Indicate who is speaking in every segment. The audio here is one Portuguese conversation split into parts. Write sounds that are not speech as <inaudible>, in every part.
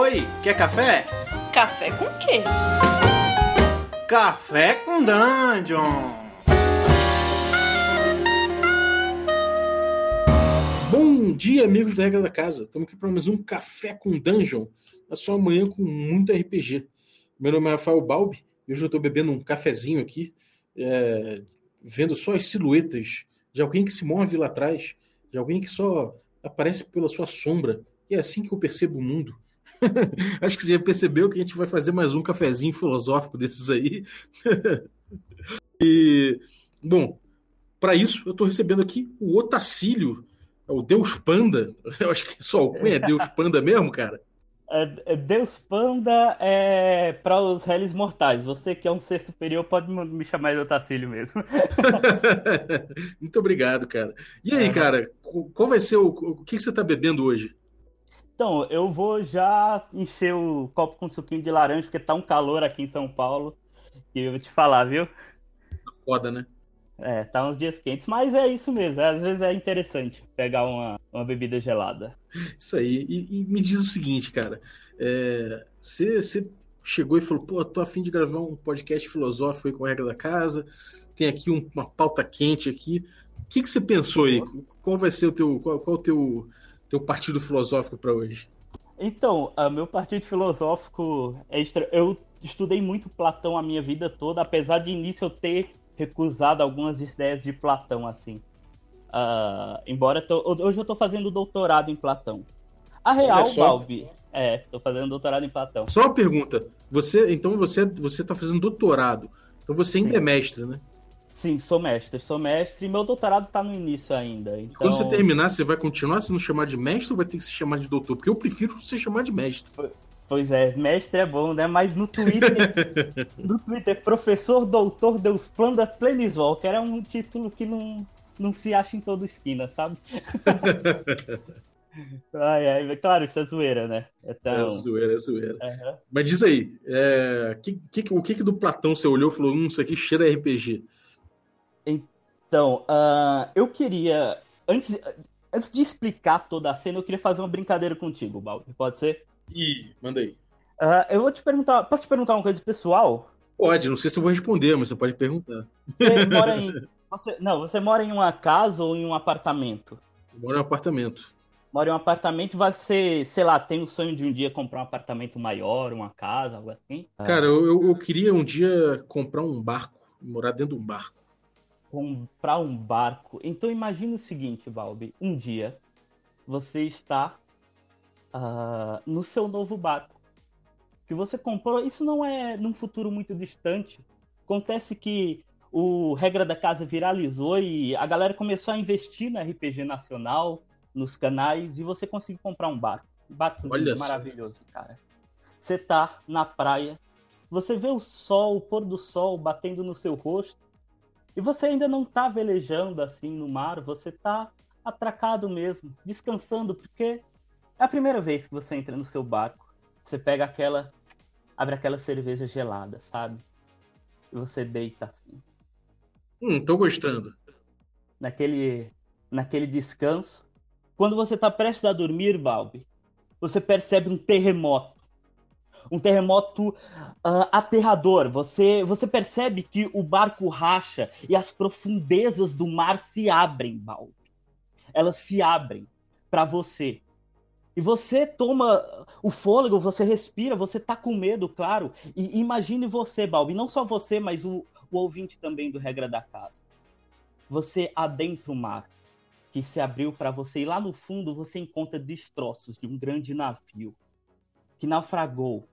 Speaker 1: Oi, quer café?
Speaker 2: Café com quê?
Speaker 1: Café com Dungeon! Bom dia, amigos da Regra da Casa. Estamos aqui para mais um Café com Dungeon, na sua manhã com muito RPG. Meu nome é Rafael Balbi e hoje eu estou bebendo um cafezinho aqui, é, vendo só as silhuetas de alguém que se move lá atrás, de alguém que só aparece pela sua sombra. E é assim que eu percebo o mundo. <laughs> Acho que você já percebeu que a gente vai fazer mais um cafezinho filosófico desses aí. <laughs> e, bom, para isso eu estou recebendo aqui o Otacílio, é o Deus Panda. <laughs> Eu acho que só o Cunha é Deus Panda mesmo, cara.
Speaker 3: É, Deus Panda é para os réis mortais. Você que é um ser superior pode me chamar de Otacílio mesmo.
Speaker 1: Muito obrigado, cara. E aí, cara, qual vai ser o, o que você está bebendo hoje?
Speaker 3: Então, eu vou já encher o copo com suquinho de laranja, porque tá um calor aqui em São Paulo. E eu vou te falar, viu?
Speaker 1: Tá foda, né?
Speaker 3: É, tá uns dias quentes, mas é isso mesmo. Às vezes é interessante pegar uma, uma bebida gelada.
Speaker 1: Isso aí. E, e me diz o seguinte, cara. Você é, chegou e falou, pô, tô afim de gravar um podcast filosófico aí com a regra da casa. Tem aqui um, uma pauta quente aqui. O que você pensou aí? Qual vai ser o teu. Qual, qual o teu teu partido filosófico para hoje?
Speaker 3: Então, o meu partido filosófico é extra... eu estudei muito Platão a minha vida toda, apesar de início eu ter recusado algumas ideias de Platão assim. Uh, embora tô... hoje eu estou fazendo doutorado em Platão. A real, Balbi, é, estou fazendo doutorado em Platão.
Speaker 1: Só uma pergunta. Você, então você você está fazendo doutorado. Então você ainda Sim. é mestre, né?
Speaker 3: Sim, sou mestre, sou mestre e meu doutorado está no início ainda. Então...
Speaker 1: Quando você terminar, você vai continuar sendo chamado de mestre ou vai ter que se chamar de doutor? Porque eu prefiro ser chamado de mestre.
Speaker 3: Pois é, mestre é bom, né? Mas no Twitter, <laughs> no Twitter, professor, doutor, Deus planda Planeswalker é um título que não, não se acha em toda esquina, sabe? <laughs> ai, ai, claro, isso é zoeira, né?
Speaker 1: Então... É zoeira, é zoeira. Uhum. Mas diz aí, é, que, que, o que, que do Platão você olhou e falou, hum, isso aqui cheira RPG?
Speaker 3: Então, uh, eu queria. Antes, antes de explicar toda a cena, eu queria fazer uma brincadeira contigo, Balbi. Pode ser?
Speaker 1: Ih, manda aí.
Speaker 3: Uh, eu vou te perguntar. Posso te perguntar uma coisa pessoal?
Speaker 1: Pode, não sei se eu vou responder, mas você pode perguntar.
Speaker 3: Você mora em. Você, não, você mora em uma casa ou em um apartamento?
Speaker 1: Eu moro em um apartamento.
Speaker 3: Mora em um apartamento, você, sei lá, tem o sonho de um dia comprar um apartamento maior, uma casa, algo assim?
Speaker 1: Cara, eu, eu queria um dia comprar um barco, morar dentro de um barco
Speaker 3: comprar um barco. Então imagine o seguinte, Balbi. Um dia você está uh, no seu novo barco que você comprou. Isso não é num futuro muito distante. Acontece que o regra da casa viralizou e a galera começou a investir no RPG nacional, nos canais e você conseguiu comprar um barco. Barco maravilhoso, cara. Você tá na praia, você vê o sol, o pôr do sol batendo no seu rosto e você ainda não está velejando assim no mar, você está atracado mesmo, descansando, porque é a primeira vez que você entra no seu barco. Você pega aquela. abre aquela cerveja gelada, sabe? E você deita assim.
Speaker 1: Hum, tô gostando.
Speaker 3: Naquele. naquele descanso. Quando você tá prestes a dormir, Balbi, você percebe um terremoto um terremoto uh, aterrador. Você, você percebe que o barco racha e as profundezas do mar se abrem, Balbi. Elas se abrem para você. E você toma o fôlego, você respira, você tá com medo, claro. E imagine você, Balbi, não só você, mas o, o ouvinte também do Regra da Casa. Você adentra o mar que se abriu para você e lá no fundo você encontra destroços de um grande navio que naufragou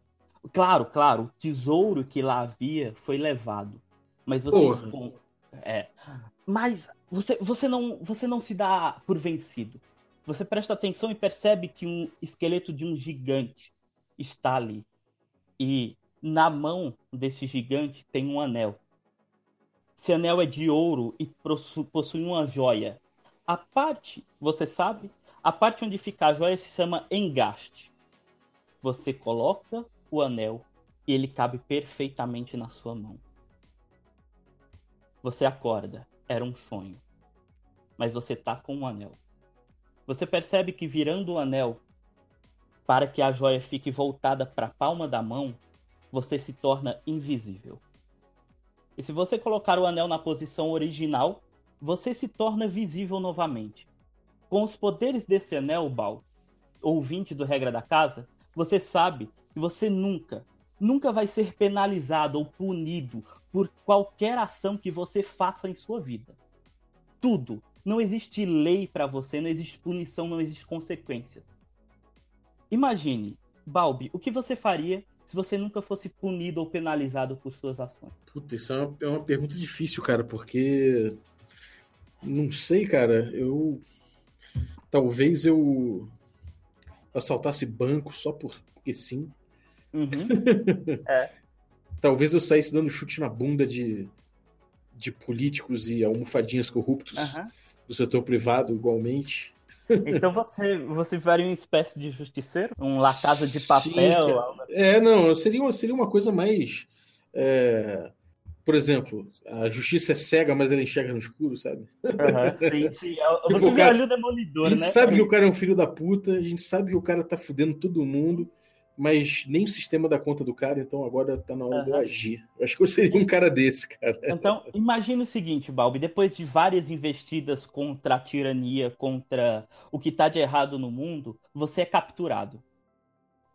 Speaker 3: Claro, claro, o tesouro que lá havia foi levado. Mas você é, mas você, você, não, você não se dá por vencido. Você presta atenção e percebe que um esqueleto de um gigante está ali. E na mão desse gigante tem um anel. Esse anel é de ouro e possui uma joia. A parte, você sabe, a parte onde fica a joia se chama engaste. Você coloca o anel e ele cabe perfeitamente na sua mão. Você acorda, era um sonho, mas você tá com o um anel. Você percebe que virando o anel, para que a joia fique voltada para a palma da mão, você se torna invisível. E se você colocar o anel na posição original, você se torna visível novamente. Com os poderes desse anel, Bal, ouvinte do Regra da Casa, você sabe que você nunca, nunca vai ser penalizado ou punido por qualquer ação que você faça em sua vida. Tudo. Não existe lei para você, não existe punição, não existe consequências. Imagine, Balbi, o que você faria se você nunca fosse punido ou penalizado por suas ações?
Speaker 1: Puta, isso é uma, é uma pergunta difícil, cara, porque. Não sei, cara. Eu. Talvez eu assaltasse banco só porque sim.
Speaker 3: Uhum. <laughs> é.
Speaker 1: Talvez eu saísse dando chute na bunda de, de políticos e almofadinhas corruptos uhum. do setor privado, igualmente. <laughs>
Speaker 3: Então você, você faria uma espécie de justiceiro? Um La Casa de Papel? Sim,
Speaker 1: é, não, seria uma, seria uma coisa mais. É, por exemplo, a justiça é cega, mas ela enxerga no escuro, sabe?
Speaker 3: Uhum, sim, sim. É <laughs> você tipo, cara, o demolidor,
Speaker 1: A gente
Speaker 3: né?
Speaker 1: sabe que o cara é um filho da puta, a gente sabe que o cara tá fudendo todo mundo, mas nem o sistema dá conta do cara, então agora tá na hora uhum. de eu agir. Eu acho que eu seria um cara desse, cara.
Speaker 3: Então, imagina o seguinte, Balbi, depois de várias investidas contra a tirania, contra o que tá de errado no mundo, você é capturado.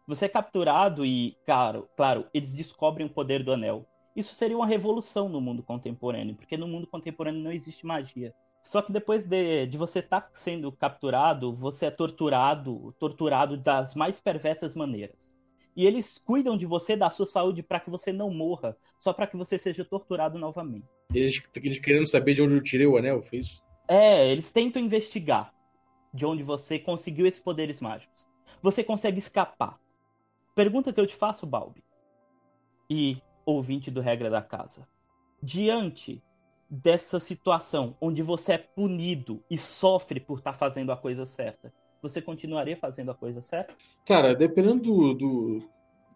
Speaker 3: Você é capturado e, claro, claro, eles descobrem o poder do anel isso seria uma revolução no mundo contemporâneo, porque no mundo contemporâneo não existe magia. Só que depois de, de você estar tá sendo capturado, você é torturado, torturado das mais perversas maneiras. E eles cuidam de você, da sua saúde, para que você não morra, só para que você seja torturado novamente.
Speaker 1: Eles, eles querendo saber de onde eu tirei o anel, foi isso?
Speaker 3: É, eles tentam investigar de onde você conseguiu esses poderes mágicos. Você consegue escapar. Pergunta que eu te faço, Balbi. E ouvinte do Regra da Casa. Diante dessa situação onde você é punido e sofre por estar tá fazendo a coisa certa, você continuaria fazendo a coisa certa?
Speaker 1: Cara, dependendo do, do,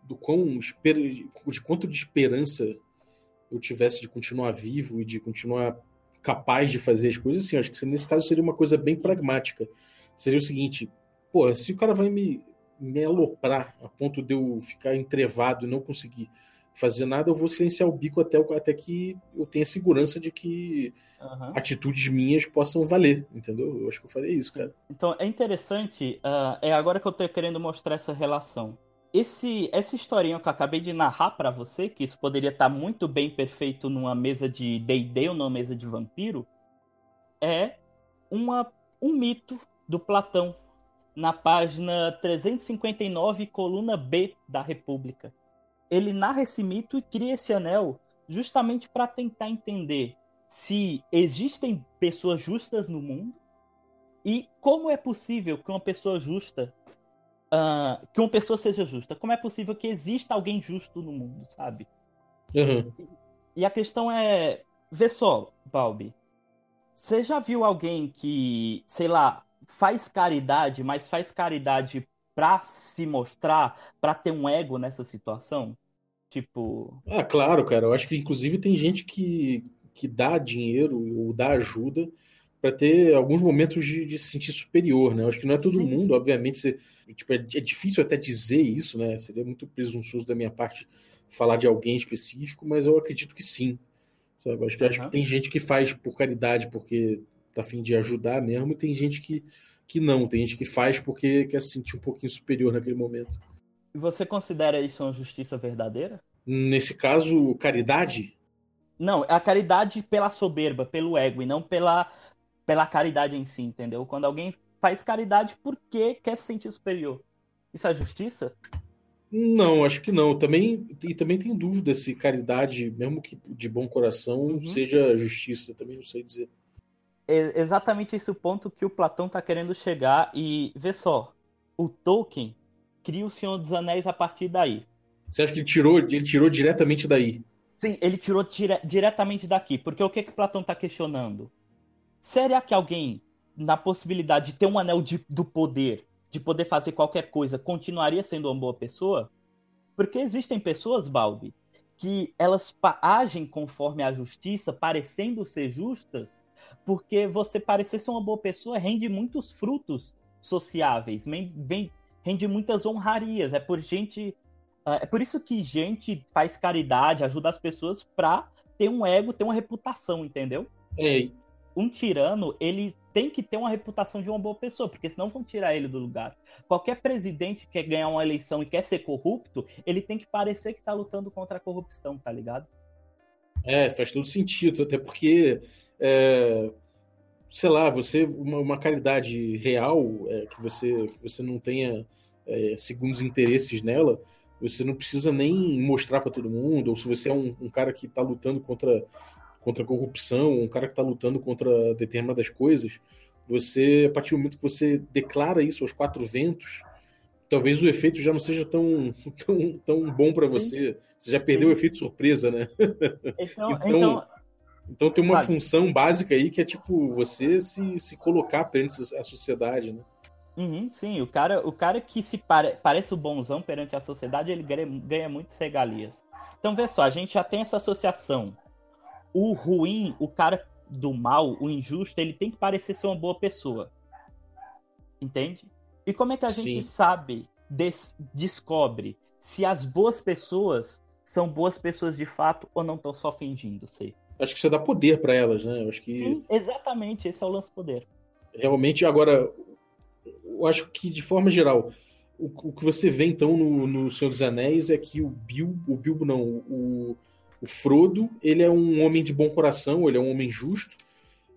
Speaker 1: do quão de quanto de esperança eu tivesse de continuar vivo e de continuar capaz de fazer as coisas, assim, acho que nesse caso seria uma coisa bem pragmática. Seria o seguinte, pô, se o cara vai me, me aloprar a ponto de eu ficar entrevado e não conseguir fazer nada, eu vou silenciar o bico até, até que eu tenha segurança de que uhum. atitudes minhas possam valer, entendeu? Eu acho que eu falei isso, cara.
Speaker 3: Então, é interessante, uh, é agora que eu tô querendo mostrar essa relação. Esse, essa historinha que eu acabei de narrar para você, que isso poderia estar tá muito bem perfeito numa mesa de D&D ou numa mesa de vampiro, é uma, um mito do Platão, na página 359, coluna B da República ele narra esse mito e cria esse anel justamente para tentar entender se existem pessoas justas no mundo e como é possível que uma pessoa justa uh, que uma pessoa seja justa como é possível que exista alguém justo no mundo sabe
Speaker 1: uhum.
Speaker 3: e, e, a questão é vê só Balbi você já viu alguém que sei lá faz caridade mas faz caridade para se mostrar, para ter um ego nessa situação? Tipo.
Speaker 1: Ah, claro, cara. Eu acho que inclusive tem gente que, que dá dinheiro ou dá ajuda para ter alguns momentos de, de, se sentir superior, né? Eu acho que não é todo Sim. mundo, obviamente. Você, tipo, é, é, difícil até dizer isso, né? Seria muito presunçoso da minha parte falar de alguém específico, mas eu acredito que sim. Sabe? Acho que, uhum. acho que tem gente que faz por caridade, porque tá afim de ajudar mesmo, e tem gente que que não. Tem gente que faz porque quer se sentir um pouquinho superior naquele momento.
Speaker 3: E você considera isso uma justiça verdadeira?
Speaker 1: Nesse caso, caridade?
Speaker 3: Não, a caridade pela soberba, pelo ego, e não pela, pela caridade em si, entendeu? Quando alguém faz caridade porque quer se sentir superior. Isso é justiça?
Speaker 1: Não, acho que não. Também, e também tem dúvida se caridade, mesmo que de bom coração, uhum. seja justiça. Também não sei dizer
Speaker 3: é exatamente esse o ponto que o Platão está querendo chegar. E vê só, o Tolkien cria o Senhor dos Anéis a partir daí.
Speaker 1: Você acha que ele tirou, ele tirou diretamente daí?
Speaker 3: Sim, ele tirou dire diretamente daqui. Porque o que, que Platão está questionando? Será que alguém, na possibilidade de ter um anel de, do poder, de poder fazer qualquer coisa, continuaria sendo uma boa pessoa? Porque existem pessoas, Balbi, que elas agem conforme a justiça, parecendo ser justas, porque você parecer ser uma boa pessoa rende muitos frutos sociáveis, vem, vem rende muitas honrarias. É por gente. Uh, é por isso que gente faz caridade, ajuda as pessoas pra ter um ego, ter uma reputação, entendeu?
Speaker 1: É.
Speaker 3: Um tirano, ele tem que ter uma reputação de uma boa pessoa, porque senão vão tirar ele do lugar. Qualquer presidente que quer ganhar uma eleição e quer ser corrupto, ele tem que parecer que tá lutando contra a corrupção, tá ligado?
Speaker 1: É, faz todo sentido, até porque, é, sei lá, você, uma, uma caridade real, é, que, você, que você não tenha é, segundos interesses nela, você não precisa nem mostrar para todo mundo, ou se você é um, um cara que está lutando contra, contra a corrupção, um cara que está lutando contra determinadas coisas, você, a partir do momento que você declara isso aos quatro ventos, talvez o efeito já não seja tão, tão, tão bom para você. Você já perdeu Sim. o efeito surpresa, né?
Speaker 3: Então, <laughs> então, então,
Speaker 1: então tem uma função básica aí que é tipo você se, se colocar perante a sociedade, né?
Speaker 3: Uhum, sim, o cara, o cara que se pare, parece o bonzão perante a sociedade, ele ganha, ganha muitas regalias. Então, vê só, a gente já tem essa associação. O ruim, o cara do mal, o injusto, ele tem que parecer ser uma boa pessoa. Entende? E como é que a Sim. gente sabe, des descobre se as boas pessoas são boas pessoas de fato ou não estão só fingindo ser?
Speaker 1: Acho que você dá poder para elas, né? Eu acho que...
Speaker 3: Sim, exatamente, esse é o lance poder.
Speaker 1: Realmente, agora, eu acho que de forma geral, o, o que você vê então no, no Senhor dos Anéis é que o Bilbo, o Bilbo não, o, o Frodo, ele é um homem de bom coração, ele é um homem justo,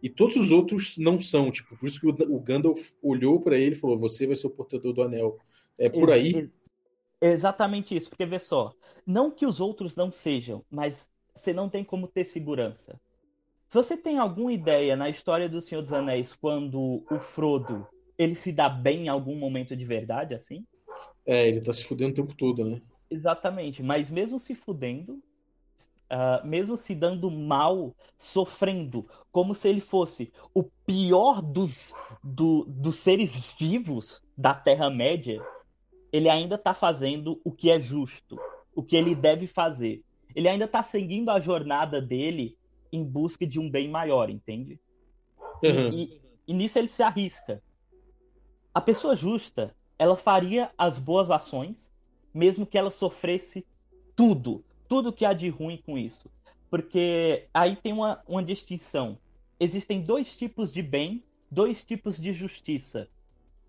Speaker 1: e todos os outros não são, tipo, por isso que o, Gandalf olhou para ele e falou: "Você vai ser o portador do anel". É por aí.
Speaker 3: Exatamente isso, porque vê só, não que os outros não sejam, mas você não tem como ter segurança. Você tem alguma ideia na história do Senhor dos Anéis quando o Frodo ele se dá bem em algum momento de verdade, assim?
Speaker 1: É, ele tá se fudendo o tempo todo, né?
Speaker 3: Exatamente, mas mesmo se fudendo, uh, mesmo se dando mal, sofrendo, como se ele fosse o pior dos, do, dos seres vivos da Terra-média, ele ainda está fazendo o que é justo, o que ele deve fazer. Ele ainda está seguindo a jornada dele em busca de um bem maior, entende? Uhum. E, e, e nisso ele se arrisca. A pessoa justa, ela faria as boas ações, mesmo que ela sofresse tudo, tudo que há de ruim com isso. Porque aí tem uma, uma distinção. Existem dois tipos de bem, dois tipos de justiça.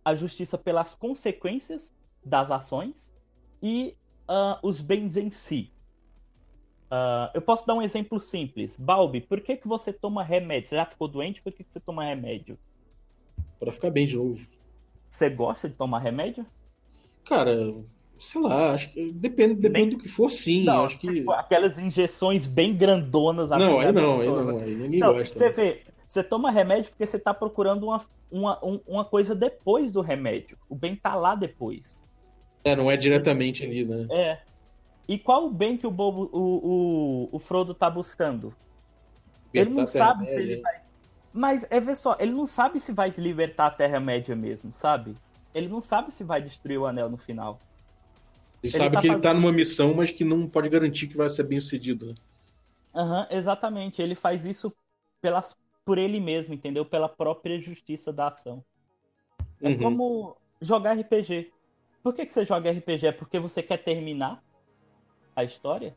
Speaker 3: A justiça pelas consequências das ações e uh, os bens em si. Uh, eu posso dar um exemplo simples. Balbi, por que, que você toma remédio? Você já ficou doente? Por que, que você toma remédio?
Speaker 1: Para ficar bem de novo.
Speaker 3: Você gosta de tomar remédio?
Speaker 1: Cara, Sei lá, acho que depende, depende do que for, sim. Não, acho que... Tipo,
Speaker 3: aquelas injeções bem grandonas.
Speaker 1: Não, aí não, aí não, aí ninguém não, gosta.
Speaker 3: Você vê, você toma remédio porque você está procurando uma, uma, uma coisa depois do remédio. O bem tá lá depois.
Speaker 1: É, não é diretamente ali, né?
Speaker 3: É. E qual o bem que o Bobo, o, o, o Frodo tá buscando? Ele não sabe se ele vai. Mas é ver só, ele não sabe se vai libertar a Terra-média mesmo, sabe? Ele não sabe se vai destruir o anel no final.
Speaker 1: Ele, ele sabe tá que ele tá numa missão, mas que não pode garantir que vai ser bem sucedido. Né?
Speaker 3: Aham, uhum, exatamente. Ele faz isso pelas, por ele mesmo, entendeu? Pela própria justiça da ação. É uhum. como jogar RPG. Por que, que você joga RPG? É porque você quer terminar a história?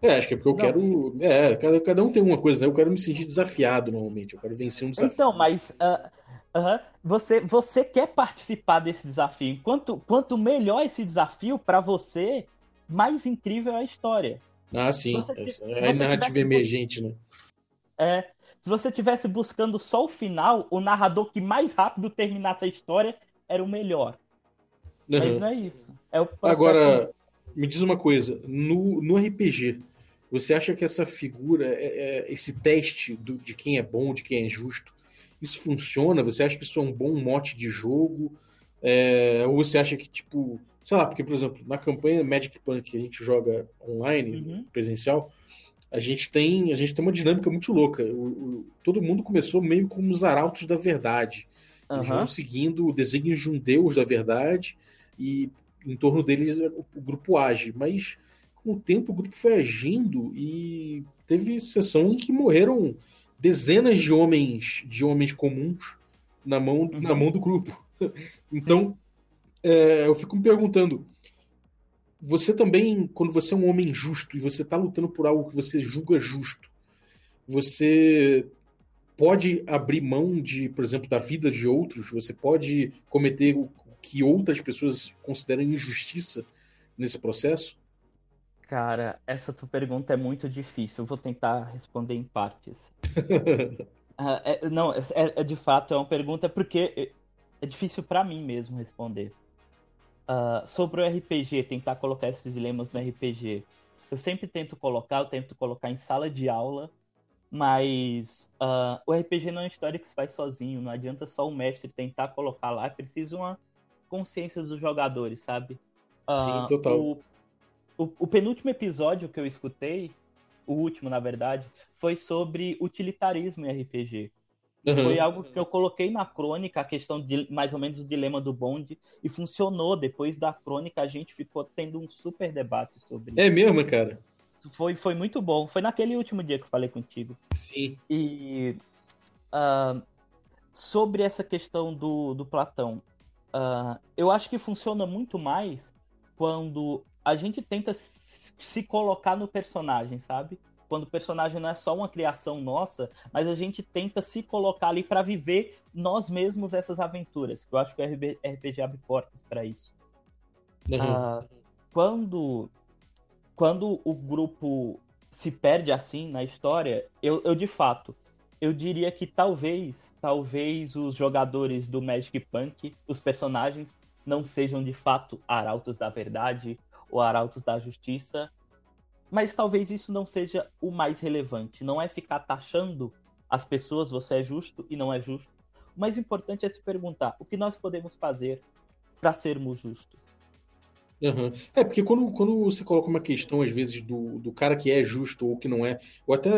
Speaker 1: É, acho que é porque eu não. quero. É, cada, cada um tem uma coisa, né? Eu quero me sentir desafiado normalmente. Eu quero vencer um desafio.
Speaker 3: Então, mas uh, Uhum. Você, você quer participar desse desafio. Quanto, quanto melhor esse desafio para você, mais incrível é a história.
Speaker 1: Ah, sim. Você, é a narrativa emergente, né?
Speaker 3: É. Se você tivesse buscando só o final, o narrador que mais rápido terminasse a história era o melhor. Uhum. Mas não é isso. É o
Speaker 1: Agora, me diz uma coisa. No, no RPG, você acha que essa figura, é, é, esse teste do, de quem é bom, de quem é justo, isso funciona? Você acha que isso é um bom mote de jogo? É, ou você acha que, tipo, sei lá, porque, por exemplo, na campanha Magic Punk que a gente joga online, uhum. presencial, a gente tem a gente tem uma dinâmica muito louca. O, o, todo mundo começou meio como os arautos da verdade. Uhum. Eles vão seguindo o desígnio de um deus da verdade e em torno deles o, o grupo age. Mas com o tempo o grupo foi agindo e teve sessão em que morreram dezenas de homens de homens comuns na mão, uhum. na mão do grupo. <laughs> Então, é, eu fico me perguntando, você também, quando você é um homem justo e você está lutando por algo que você julga justo, você pode abrir mão de, por exemplo, da vida de outros, você pode cometer que outras pessoas consideram injustiça nesse processo?
Speaker 3: Cara, essa tua pergunta é muito difícil. Eu vou tentar responder em partes. uh, <laughs> é, não, é, é, de fato é uma pergunta porque é difícil para mim mesmo responder. Uh, sobre o RPG, tentar colocar esses dilemas no RPG. Eu sempre tento colocar, eu tento colocar em sala de aula, mas uh, o RPG não é uma história que se faz sozinho, não adianta só o mestre tentar colocar lá, é preciso uma consciência dos jogadores, sabe?
Speaker 1: Uh, Sim, total.
Speaker 3: O, o, o penúltimo episódio que eu escutei, o último, na verdade, foi sobre utilitarismo em RPG. Uhum. Foi algo que eu coloquei na crônica, a questão de mais ou menos o dilema do bonde, e funcionou. Depois da crônica, a gente ficou tendo um super debate sobre
Speaker 1: É mesmo, cara?
Speaker 3: Foi, foi muito bom. Foi naquele último dia que eu falei contigo.
Speaker 1: Sim.
Speaker 3: E uh, sobre essa questão do, do Platão, uh, eu acho que funciona muito mais quando a gente tenta se colocar no personagem, sabe? Quando o personagem não é só uma criação nossa, mas a gente tenta se colocar ali para viver nós mesmos essas aventuras. Eu acho que o RPG abre portas para isso. Uhum. Uh, quando, quando o grupo se perde assim na história, eu, eu de fato, eu diria que talvez, talvez os jogadores do Magic Punk, os personagens, não sejam de fato arautos da verdade ou arautos da justiça, mas talvez isso não seja o mais relevante. Não é ficar taxando as pessoas, você é justo e não é justo. O mais importante é se perguntar o que nós podemos fazer para sermos justos.
Speaker 1: Uhum. É, porque quando, quando você coloca uma questão, às vezes, do, do cara que é justo ou que não é, ou até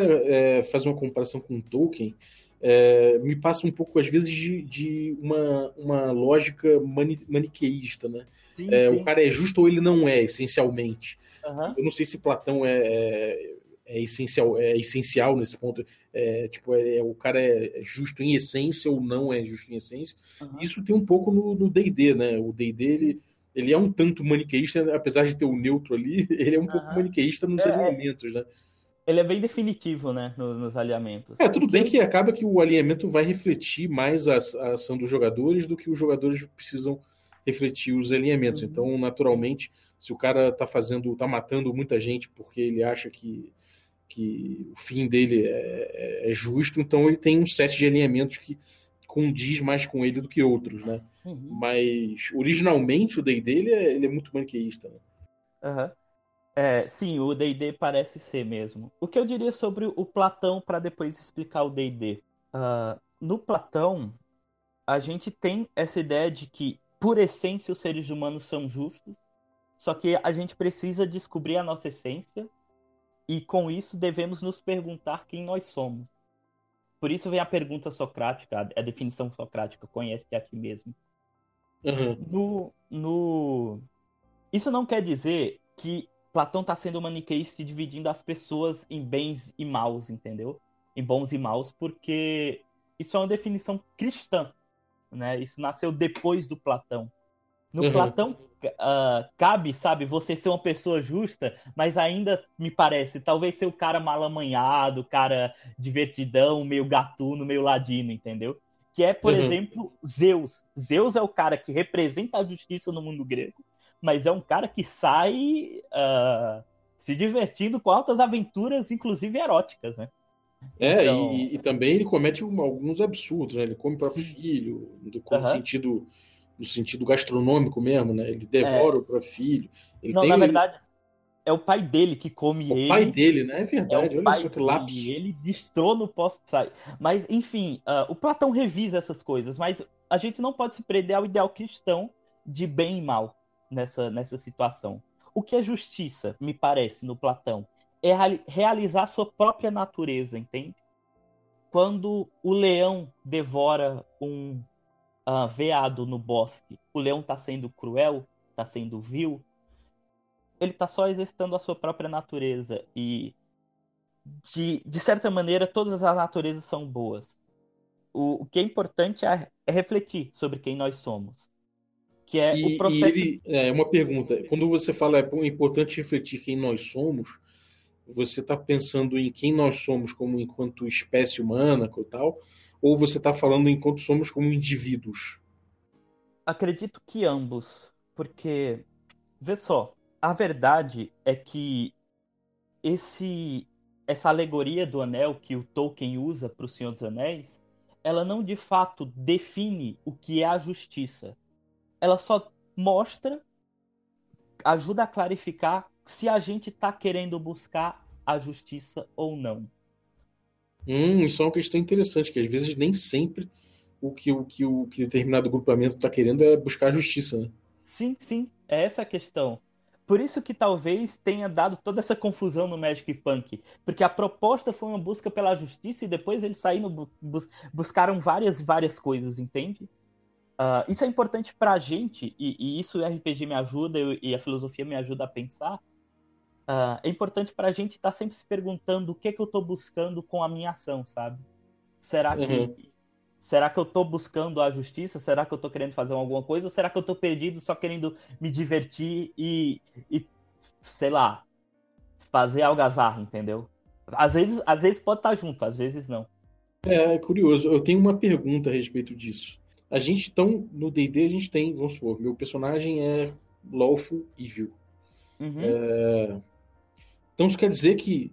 Speaker 1: é, faz uma comparação com Tolkien, é, me passa um pouco, às vezes, de, de uma, uma lógica mani, maniqueísta, né? Sim, é, sim. O cara é justo ou ele não é, essencialmente. Uhum. Eu não sei se Platão é, é, é, essencial, é essencial nesse ponto. É, tipo, é, é o cara é justo em essência ou não é justo em essência. Uhum. Isso tem um pouco no D&D, né? O D&D, ele, ele é um tanto maniqueísta, apesar de ter o neutro ali, <laughs> ele é um uhum. pouco maniqueísta nos elementos, né?
Speaker 3: ele é bem definitivo, né, nos, nos alinhamentos.
Speaker 1: É, tudo bem que acaba que o alinhamento vai refletir mais a, a, ação dos jogadores do que os jogadores precisam refletir os alinhamentos. Uhum. Então, naturalmente, se o cara tá fazendo, tá matando muita gente porque ele acha que, que o fim dele é, é, é justo, então ele tem um set de alinhamentos que condiz mais com ele do que outros, né? Uhum. Mas originalmente o day dele é, ele é muito maniqueísta, né?
Speaker 3: Uhum. É, sim, o D&D parece ser mesmo. O que eu diria sobre o Platão para depois explicar o D&D? Uh, no Platão, a gente tem essa ideia de que, por essência, os seres humanos são justos, só que a gente precisa descobrir a nossa essência e, com isso, devemos nos perguntar quem nós somos. Por isso vem a pergunta socrática, a definição socrática, conhece-te a ti mesmo. Uhum. No, no... Isso não quer dizer que Platão está sendo maniqueísta e dividindo as pessoas em bens e maus, entendeu? Em bons e maus, porque isso é uma definição cristã, né? Isso nasceu depois do Platão. No uhum. Platão uh, cabe, sabe, você ser uma pessoa justa, mas ainda me parece, talvez ser o cara mal amanhado, o cara divertidão, meio gatuno, meio ladino, entendeu? Que é, por uhum. exemplo, Zeus. Zeus é o cara que representa a justiça no mundo grego, mas é um cara que sai uh, se divertindo com altas aventuras, inclusive eróticas, né?
Speaker 1: É, então... e, e, também ele comete alguns absurdos, né? Ele come o próprio filho, no uhum. sentido, no sentido gastronômico mesmo, né? Ele devora é. o próprio filho. Ele
Speaker 3: Não,
Speaker 1: tem...
Speaker 3: na verdade, é o pai dele que come
Speaker 1: o
Speaker 3: ele.
Speaker 1: O pai dele, né? É verdade. É Olha só que lápis.
Speaker 3: Ele destrona o pós sai. Mas, enfim, uh, o Platão revisa essas coisas, mas a gente não pode se prender ao ideal cristão de bem e mal nessa, nessa situação. O que é justiça, me parece, no Platão? É realizar sua própria natureza, entende? Quando o leão devora um uh, veado no bosque, o leão está sendo cruel, está sendo vil, ele está só exercitando a sua própria natureza. E, de, de certa maneira, todas as naturezas são boas. O, o que é importante é, é refletir sobre quem nós somos que é
Speaker 1: e,
Speaker 3: o processo.
Speaker 1: E ele, é uma pergunta. Quando você fala é importante refletir quem nós somos, você está pensando em quem nós somos como enquanto espécie humana, tal, ou você está falando enquanto somos como indivíduos?
Speaker 3: Acredito que ambos, porque vê só, a verdade é que esse essa alegoria do anel que o Tolkien usa para o Senhor dos Anéis, ela não de fato define o que é a justiça. Ela só mostra, ajuda a clarificar se a gente está querendo buscar a justiça ou não.
Speaker 1: Hum, isso é uma questão interessante, que às vezes nem sempre o que o que o que determinado grupamento está querendo é buscar a justiça, né?
Speaker 3: Sim, sim, é essa a questão. Por isso que talvez tenha dado toda essa confusão no Magic Punk, porque a proposta foi uma busca pela justiça e depois eles saíram bus buscaram várias várias coisas, entende? Uh, isso é importante para a gente e, e, isso o RPG me ajuda eu, e a filosofia me ajuda a pensar. Uh, é importante para a gente estar tá sempre se perguntando o que, que eu estou buscando com a minha ação, sabe? Será que uhum. Será que eu tô buscando a justiça? Será que eu tô querendo fazer alguma coisa? Ou será que eu tô perdido só querendo me divertir e, e sei lá, fazer algazarra, entendeu? Às vezes, às vezes pode estar junto, às vezes não.
Speaker 1: É, é curioso. Eu tenho uma pergunta a respeito disso. A gente, então, no D&D a gente tem, vamos supor, meu personagem é Lawful Evil. Uhum. É... Então isso quer dizer que,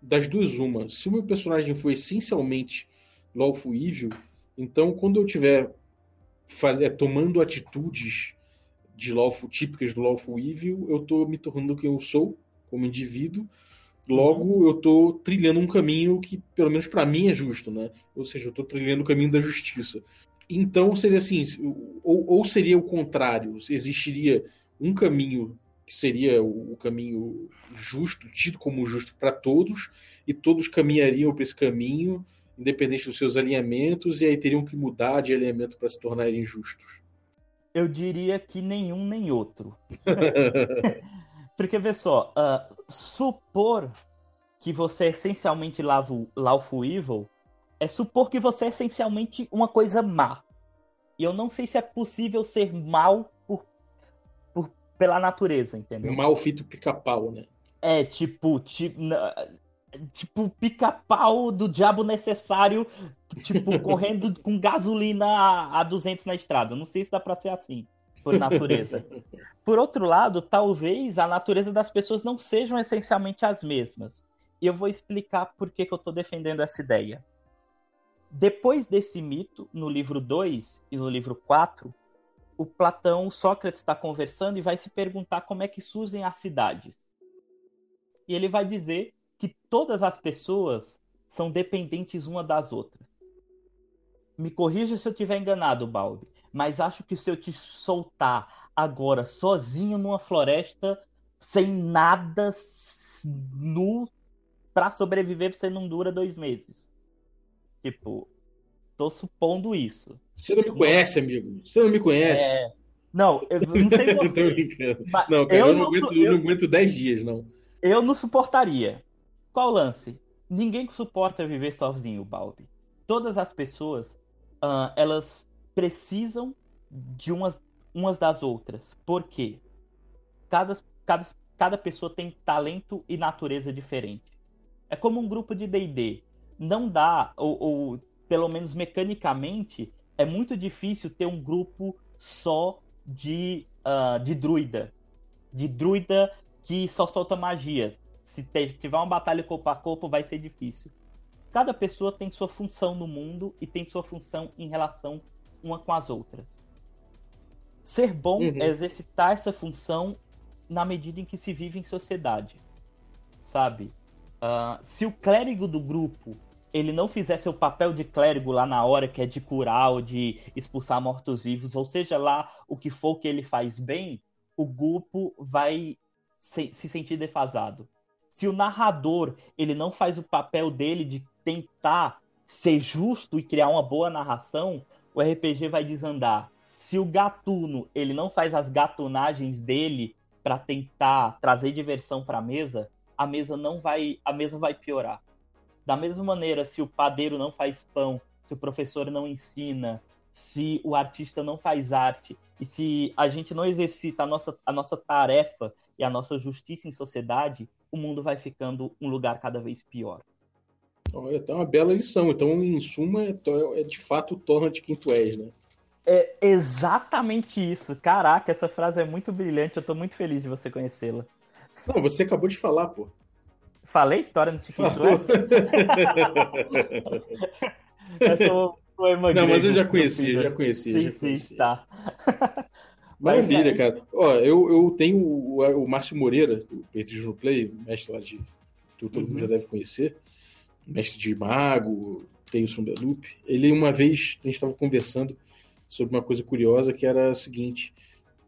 Speaker 1: das duas uma, se o meu personagem for essencialmente Lawful Evil, então, quando eu tiver faz, é, tomando atitudes de lawful, típicas do lawful evil, eu estou me tornando quem eu sou como indivíduo. Logo, eu estou trilhando um caminho que, pelo menos para mim, é justo, né? Ou seja, eu estou trilhando o caminho da justiça. Então, seria assim, ou, ou seria o contrário, existiria um caminho que seria o, o caminho justo, tido como justo para todos, e todos caminhariam para esse caminho, independente dos seus alinhamentos, e aí teriam que mudar de alinhamento para se tornarem justos?
Speaker 3: Eu diria que nenhum nem outro. <laughs> Porque, vê só, uh, supor que você é essencialmente lawful evil é supor que você é essencialmente uma coisa má. E eu não sei se é possível ser mal por, por pela natureza, entendeu?
Speaker 1: Mal feito pica-pau, né?
Speaker 3: É, tipo, tipo tipo, pica-pau do diabo necessário, tipo, <laughs> correndo com gasolina a, a 200 na estrada. Não sei se dá pra ser assim, por natureza. <laughs> Por outro lado, talvez a natureza das pessoas não sejam essencialmente as mesmas. E eu vou explicar por que, que eu tô defendendo essa ideia. Depois desse mito, no livro 2 e no livro 4, o Platão, o Sócrates está conversando e vai se perguntar como é que surgem as cidades. E ele vai dizer que todas as pessoas são dependentes uma das outras. Me corrija se eu estiver enganado, Balbi, mas acho que se eu te soltar agora sozinho numa floresta, sem nada, nu, para sobreviver, você não dura dois meses. Tipo, tô supondo isso.
Speaker 1: Você não me conhece, amigo. Você não me conhece. É...
Speaker 3: Não, eu não sei <laughs> você.
Speaker 1: não, cara, eu, eu, não, aguento, eu... não aguento dez dias, não.
Speaker 3: Eu não suportaria. Qual o lance? Ninguém suporta viver sozinho, Balbi. Todas as pessoas, uh, elas precisam de umas, umas das outras. Por quê? Cada, cada, cada pessoa tem talento e natureza diferente. É como um grupo de D&D. Não dá, ou, ou pelo menos mecanicamente, é muito difícil ter um grupo só de, uh, de druida. De druida que só solta magias se tiver uma batalha corpo a corpo, vai ser difícil. Cada pessoa tem sua função no mundo e tem sua função em relação uma com as outras. Ser bom uhum. é exercitar essa função na medida em que se vive em sociedade, sabe? Uh, se o clérigo do grupo ele não fizer seu papel de clérigo lá na hora, que é de curar ou de expulsar mortos-vivos, ou seja lá o que for que ele faz bem, o grupo vai se, se sentir defasado se o narrador ele não faz o papel dele de tentar ser justo e criar uma boa narração, o RPG vai desandar. Se o gatuno ele não faz as gatunagens dele para tentar trazer diversão para a mesa, a mesa não vai, a mesa vai piorar. Da mesma maneira, se o padeiro não faz pão, se o professor não ensina, se o artista não faz arte e se a gente não exercita a nossa, a nossa tarefa e a nossa justiça em sociedade, o mundo vai ficando um lugar cada vez pior.
Speaker 1: Olha, tá uma bela lição. Então, em suma, é, é de fato torna de quem tu és, né?
Speaker 3: É exatamente isso. Caraca, essa frase é muito brilhante. Eu tô muito feliz de você conhecê-la.
Speaker 1: Não, você acabou de falar, pô.
Speaker 3: Falei? Tora no Chiquinho <laughs> Eu sou
Speaker 1: poema Não, mas eu já conheci, já conheci. Sim, já conheci. sim, tá. <laughs> Maravilha, mas, cara. Ó, eu, eu tenho o, o Márcio Moreira, do no Play, mestre lá de. que todo uhum. mundo já deve conhecer, mestre de mago, tem o Sundeloop. Ele, uma vez, a gente estava conversando sobre uma coisa curiosa que era a seguinte: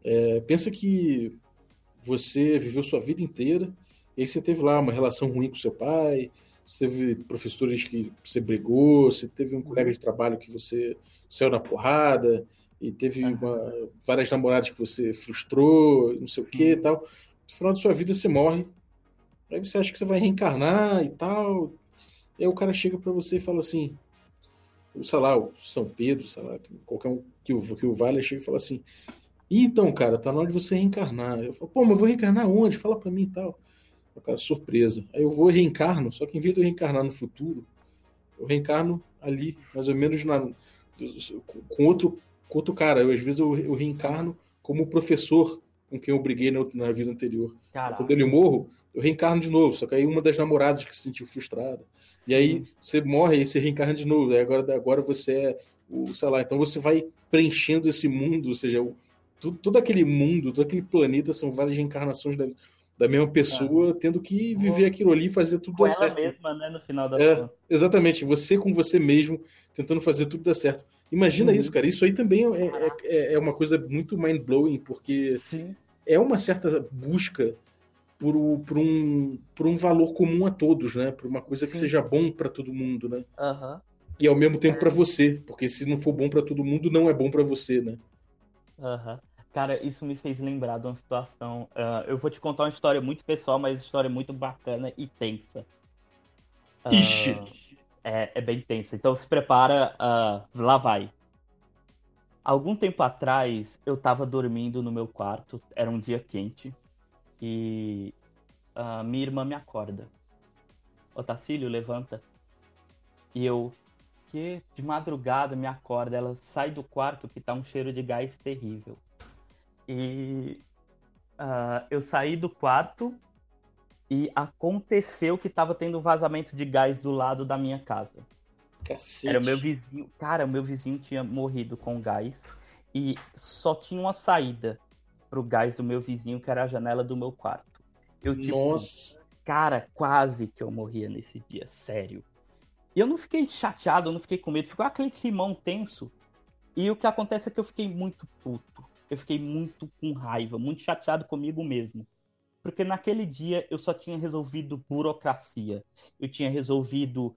Speaker 1: é, pensa que você viveu sua vida inteira, e aí você teve lá uma relação ruim com seu pai, você teve professores que você brigou, você teve um colega de trabalho que você saiu na porrada, e teve uma, várias namoradas que você frustrou, não sei Sim. o que e tal. No final da sua vida você morre. Aí você acha que você vai reencarnar e tal. E aí o cara chega para você e fala assim, sei lá, o São Pedro, sei lá, qualquer um que o, que o Vale chega e fala assim, então, cara, tá na hora de você reencarnar. Eu falo, pô, mas eu vou reencarnar onde? Fala para mim e tal. O cara, surpresa. Aí eu vou reencarno, só que em vez de eu reencarnar no futuro, eu reencarno ali, mais ou menos na, com, outro, com outro cara. Eu, às vezes eu, eu reencarno como o professor com quem eu briguei na, na vida anterior. Quando ele morro, eu reencarno de novo, só que aí uma das namoradas que se sentiu frustrada. E aí você morre e você reencarna de novo. Aí agora, agora você é o, sei lá, então você vai preenchendo esse mundo, ou seja, o, tudo, todo aquele mundo, todo aquele planeta são várias reencarnações da, da mesma pessoa, ah. tendo que viver aquilo ali fazer tudo com dar certo.
Speaker 3: mesma, né, no final da
Speaker 1: é, Exatamente, você com você mesmo, tentando fazer tudo dar certo. Imagina uhum. isso, cara. Isso aí também é, é, é, é uma coisa muito mind-blowing, porque Sim. é uma certa busca por, por, um, por um valor comum a todos, né? Por uma coisa Sim. que seja bom para todo mundo, né?
Speaker 3: Uhum.
Speaker 1: E ao mesmo tempo para você, porque se não for bom para todo mundo, não é bom para você, né?
Speaker 3: Uhum. Cara, isso me fez lembrar de uma situação. Uh, eu vou te contar uma história muito pessoal, mas história muito bacana e tensa.
Speaker 1: Uh, Ixi!
Speaker 3: É, é, bem tensa. Então se prepara, uh, lá vai. Algum tempo atrás, eu tava dormindo no meu quarto, era um dia quente, e minha irmã me acorda. Otacílio, levanta. E eu, que de madrugada me acorda, ela sai do quarto que tá um cheiro de gás terrível. E uh, eu saí do quarto e aconteceu que tava tendo vazamento de gás do lado da minha casa.
Speaker 1: Cacete.
Speaker 3: Era o meu vizinho. Cara, o meu vizinho tinha morrido com gás e só tinha uma saída pro gás do meu vizinho, que era a janela do meu quarto. Eu, tipo,
Speaker 1: Nossa.
Speaker 3: Cara, quase que eu morria nesse dia, sério. E eu não fiquei chateado, eu não fiquei com medo, ficou aquele climão tenso. E o que acontece é que eu fiquei muito puto eu fiquei muito com raiva, muito chateado comigo mesmo. Porque naquele dia eu só tinha resolvido burocracia. Eu tinha resolvido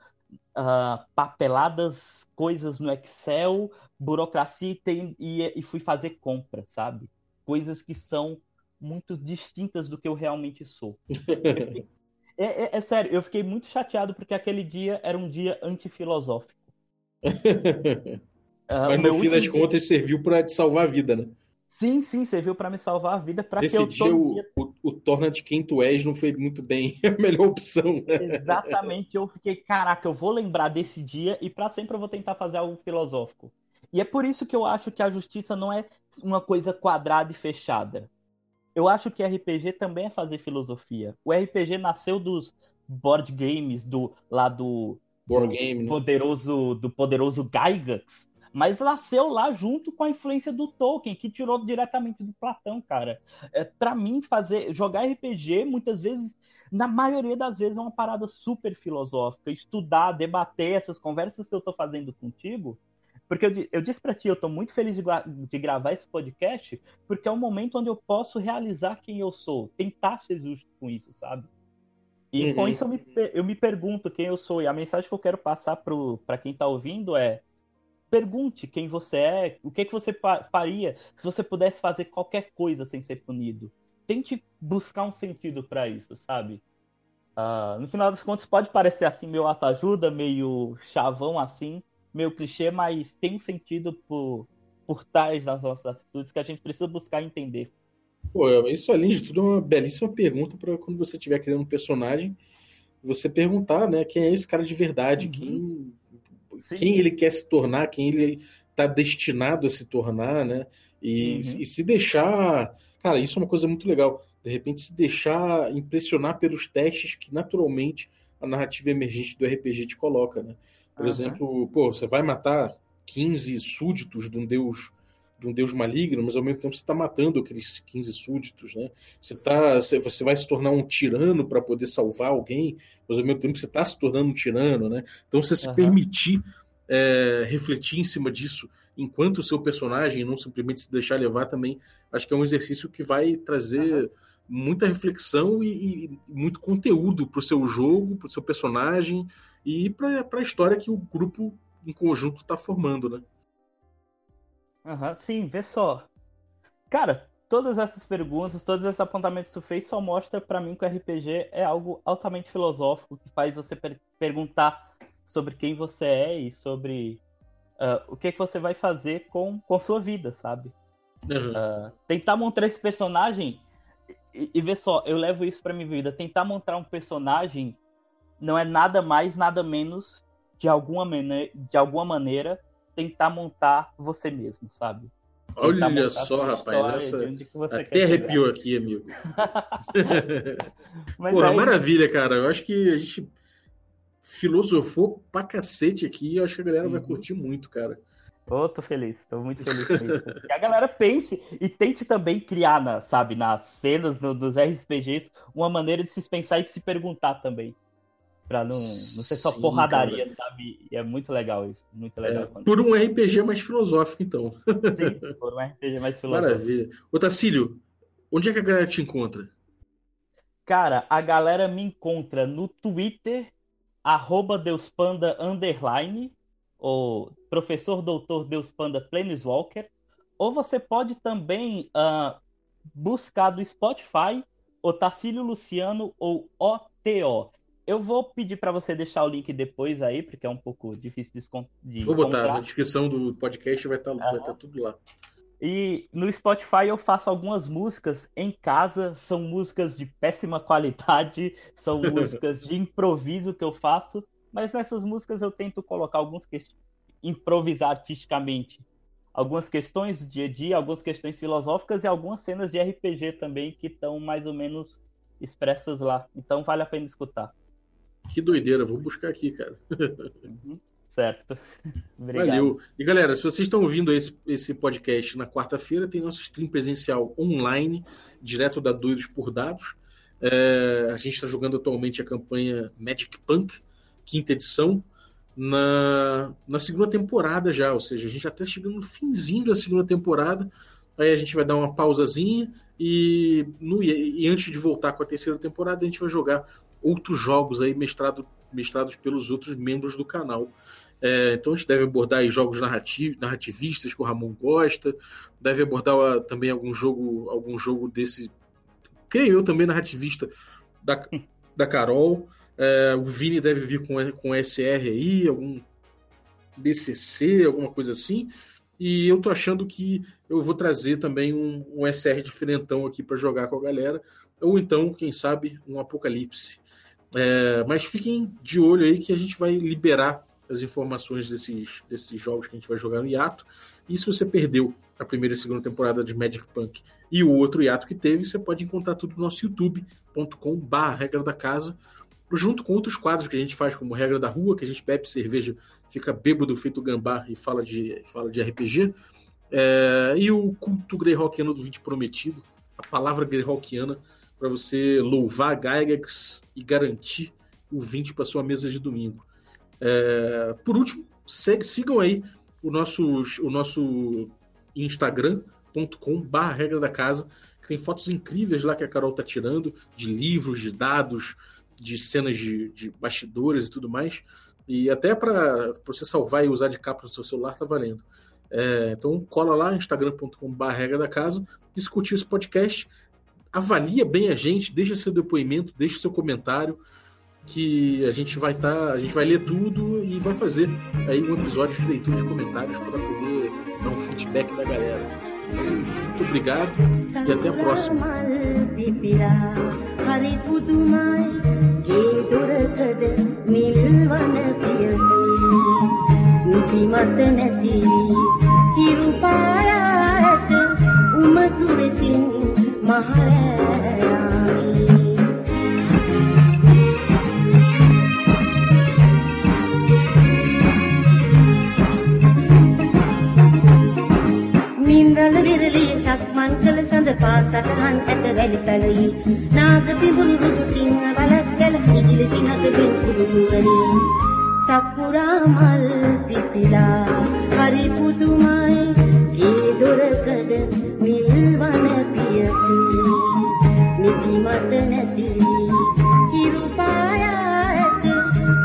Speaker 3: uh, papeladas, coisas no Excel, burocracia e, tem, e, e fui fazer compra, sabe? Coisas que são muito distintas do que eu realmente sou. <laughs> é, é, é, sério, eu fiquei muito chateado porque aquele dia era um dia antifilosófico.
Speaker 1: uh, <laughs> Mas no fim das contas serviu para te salvar a vida, né?
Speaker 3: Sim, sim, serviu para me salvar a vida para que
Speaker 1: eu dia, o, o, o, torna de quem tu és não foi muito bem <laughs> a melhor opção.
Speaker 3: Né? Exatamente, eu fiquei, caraca, eu vou lembrar desse dia e para sempre eu vou tentar fazer algo filosófico. E é por isso que eu acho que a justiça não é uma coisa quadrada e fechada. Eu acho que RPG também é fazer filosofia. O RPG nasceu dos board games do lá do,
Speaker 1: board do game,
Speaker 3: né? poderoso do poderoso Gygax, mas nasceu lá junto com a influência do Tolkien, que tirou diretamente do Platão, cara. É, para mim, fazer jogar RPG, muitas vezes, na maioria das vezes, é uma parada super filosófica. Estudar, debater essas conversas que eu tô fazendo contigo. Porque eu, eu disse para ti, eu tô muito feliz de, de gravar esse podcast, porque é um momento onde eu posso realizar quem eu sou, tentar ser justo com isso, sabe? E uhum. com isso eu me, eu me pergunto quem eu sou. E a mensagem que eu quero passar para quem está ouvindo é: Pergunte quem você é, o que, que você faria se você pudesse fazer qualquer coisa sem ser punido. Tente buscar um sentido para isso, sabe? Uh, no final das contas, pode parecer assim meio autoajuda, meio chavão assim, meio clichê, mas tem um sentido por, por trás das nossas atitudes que a gente precisa buscar entender.
Speaker 1: Pô, isso além de tudo é uma belíssima pergunta para quando você estiver criando um personagem, você perguntar, né, quem é esse cara de verdade, uhum. quem, quem ele quer se tornar, quem ele está destinado a se tornar, né? E, uhum. e se deixar, cara, isso é uma coisa muito legal. De repente se deixar impressionar pelos testes que naturalmente a narrativa emergente do RPG te coloca, né? Por uhum. exemplo, pô, você vai matar 15 súditos de um deus de um deus maligno, mas ao mesmo tempo você está matando aqueles 15 súditos, né? Você, tá, você vai se tornar um tirano para poder salvar alguém, mas ao mesmo tempo você está se tornando um tirano, né? Então você se uhum. permitir é, refletir em cima disso enquanto o seu personagem, não simplesmente se deixar levar também, acho que é um exercício que vai trazer uhum. muita reflexão e, e muito conteúdo para o seu jogo, para o seu personagem e para a história que o grupo em conjunto está formando, né?
Speaker 3: Uhum, sim, vê só. Cara, todas essas perguntas, todos esses apontamentos que tu fez só mostra para mim que o RPG é algo altamente filosófico que faz você per perguntar sobre quem você é e sobre uh, o que, que você vai fazer com, com sua vida, sabe? Uhum. Uh, tentar montar esse personagem e, e ver só, eu levo isso para minha vida. Tentar montar um personagem não é nada mais, nada menos de alguma, de alguma maneira tentar montar você mesmo, sabe?
Speaker 1: Olha só, rapaz, essa até arrepiou aqui, amigo. <laughs> <laughs> Porra, aí... maravilha, cara. Eu acho que a gente filosofou pra cacete aqui e eu acho que a galera uhum. vai curtir muito, cara.
Speaker 3: Ô, oh, tô feliz, tô muito feliz com isso. <laughs> que a galera pense e tente também criar, na, sabe, nas cenas, no, dos RPGs, uma maneira de se pensar e de se perguntar também. Pra não, não ser só Sim, porradaria, cara. sabe? E é muito legal isso. Muito legal.
Speaker 1: É, por um RPG mais filosófico, então.
Speaker 3: Sim, <laughs> por um RPG mais filosófico.
Speaker 1: Maravilha. Ô, Tacílio, onde é que a galera te encontra?
Speaker 3: Cara, a galera me encontra no Twitter, arroba Deuspanda underline, ou professor doutor Deuspanda Planeswalker, ou você pode também uh, buscar do Spotify o Tacílio Luciano ou OTO. Eu vou pedir para você deixar o link depois aí, porque é um pouco difícil de,
Speaker 1: de Vou botar na descrição do podcast, vai estar, tá, vai estar tá tudo lá.
Speaker 3: E no Spotify eu faço algumas músicas em casa, são músicas de péssima qualidade, são <laughs> músicas de improviso que eu faço, mas nessas músicas eu tento colocar alguns que... improvisar artisticamente. Algumas questões do dia a dia, algumas questões filosóficas e algumas cenas de RPG também que estão mais ou menos expressas lá. Então vale a pena escutar.
Speaker 1: Que doideira, vou buscar aqui, cara.
Speaker 3: Uhum, certo. <laughs>
Speaker 1: Obrigado. Valeu. E galera, se vocês estão ouvindo esse, esse podcast na quarta-feira, tem nosso stream presencial online, direto da Doidos por Dados. É, a gente está jogando atualmente a campanha Magic Punk, quinta edição, na, na segunda temporada já, ou seja, a gente já está chegando no finzinho da segunda temporada. Aí a gente vai dar uma pausazinha e, no, e antes de voltar com a terceira temporada, a gente vai jogar outros jogos aí mestrado, mestrados pelos outros membros do canal. É, então a gente deve abordar jogos narrativ, narrativistas que o Ramon gosta, deve abordar uh, também algum jogo, algum jogo desse, creio eu também narrativista da, da Carol. É, o Vini deve vir com, com SR aí, algum DCC, alguma coisa assim. E eu tô achando que eu vou trazer também um, um SR diferentão aqui para jogar com a galera. Ou então, quem sabe, um Apocalipse. É, mas fiquem de olho aí que a gente vai liberar as informações desses, desses jogos que a gente vai jogar no hiato. E se você perdeu a primeira e segunda temporada de Magic Punk e o outro hiato que teve, você pode encontrar tudo no nosso youtube.com regra da casa, junto com outros quadros que a gente faz, como Regra da Rua, que a gente bebe cerveja, fica bêbado feito gambá e fala de, fala de RPG. É, e o culto greyhawkiano do 20 prometido, a palavra greyhawkiana, para você louvar Gygax e garantir o 20 para sua mesa de domingo. É, por último, segue, sigam aí o nosso, o nosso instagram.com barra regra da casa, que tem fotos incríveis lá que a Carol tá tirando, de livros, de dados, de cenas de, de bastidores e tudo mais. E até para você salvar e usar de capa no seu celular tá valendo. É, então cola lá, instagram.com barra regra da casa, discutir esse podcast avalia bem a gente, deixa seu depoimento, deixa seu comentário, que a gente vai estar, tá, a gente vai ler tudo e
Speaker 4: vai fazer aí um episódio de leitura de comentários para poder dar um feedback da galera. Muito obrigado e até a próxima. රල විරලී සක්මන් කළ සඳ පාසටහන් ඇත වැලි තලයි නාද පිබුරු රුදු සිංහ වලස් ගැල ඉදිලි තිනක පින් පුරුදුවරින් සකුරා මල් පිපිලා හරි පුදුමයි ගේ දොරකඩ මිල්වන පියසි නිදිමත නැති හිරු පායා ඇත.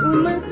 Speaker 4: උමක